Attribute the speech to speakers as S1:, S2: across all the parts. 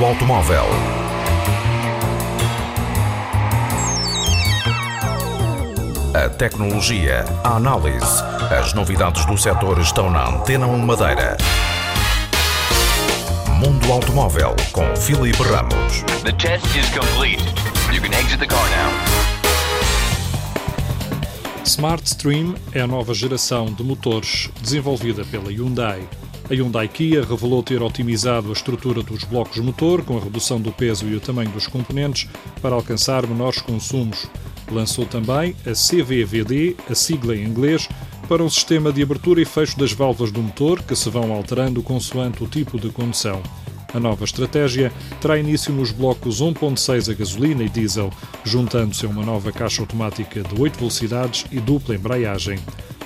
S1: automóvel. A tecnologia, a análise, as novidades do setor estão na Antena 1 Madeira. Mundo Automóvel com Filipe Ramos.
S2: The test is complete. You can exit the car now.
S3: Smart Stream é a nova geração de motores desenvolvida pela Hyundai. A Hyundai Kia revelou ter otimizado a estrutura dos blocos motor com a redução do peso e o tamanho dos componentes para alcançar menores consumos. Lançou também a CVVD, a sigla em inglês, para um sistema de abertura e fecho das válvulas do motor que se vão alterando consoante o tipo de condução. A nova estratégia terá início nos blocos 1.6 a gasolina e diesel, juntando-se a uma nova caixa automática de 8 velocidades e dupla embreagem.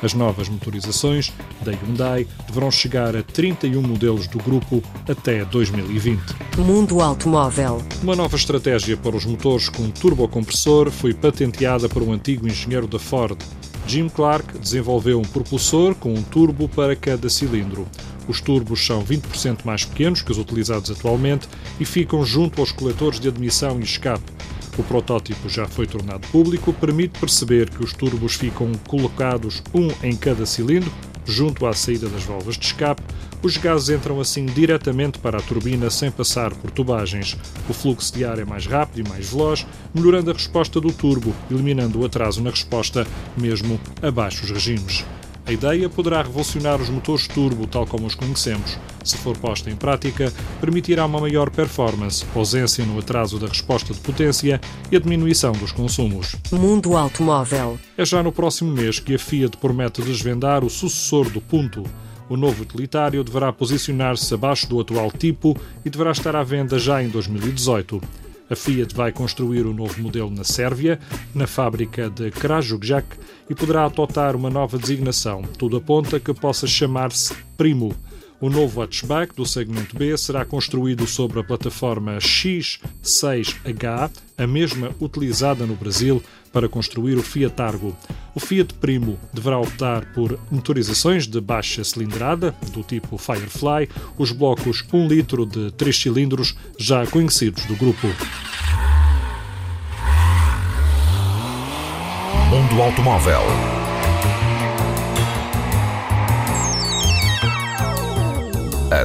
S3: As novas motorizações da Hyundai deverão chegar a 31 modelos do grupo até 2020.
S4: Mundo Automóvel.
S3: Uma nova estratégia para os motores com turbocompressor foi patenteada por um antigo engenheiro da Ford. Jim Clark desenvolveu um propulsor com um turbo para cada cilindro. Os turbos são 20% mais pequenos que os utilizados atualmente e ficam junto aos coletores de admissão e escape. O protótipo já foi tornado público, permite perceber que os turbos ficam colocados um em cada cilindro, junto à saída das válvulas de escape. Os gases entram assim diretamente para a turbina sem passar por tubagens. O fluxo de ar é mais rápido e mais veloz, melhorando a resposta do turbo, eliminando o atraso na resposta, mesmo a baixos regimes. A ideia poderá revolucionar os motores turbo tal como os conhecemos. Se for posta em prática, permitirá uma maior performance, ausência no atraso da resposta de potência e a diminuição dos consumos.
S4: Mundo Automóvel.
S3: É já no próximo mês que a Fiat promete desvendar o sucessor do Punto. O novo utilitário deverá posicionar-se abaixo do atual tipo e deverá estar à venda já em 2018. A Fiat vai construir o um novo modelo na Sérvia, na fábrica de Krajujak, e poderá adotar uma nova designação. Tudo aponta que possa chamar-se Primo. O novo hatchback do segmento B será construído sobre a plataforma X6H, a mesma utilizada no Brasil para construir o Fiat Argo. O Fiat Primo deverá optar por motorizações de baixa cilindrada, do tipo Firefly, os blocos 1 litro de 3 cilindros já conhecidos do grupo.
S1: Mundo Automóvel.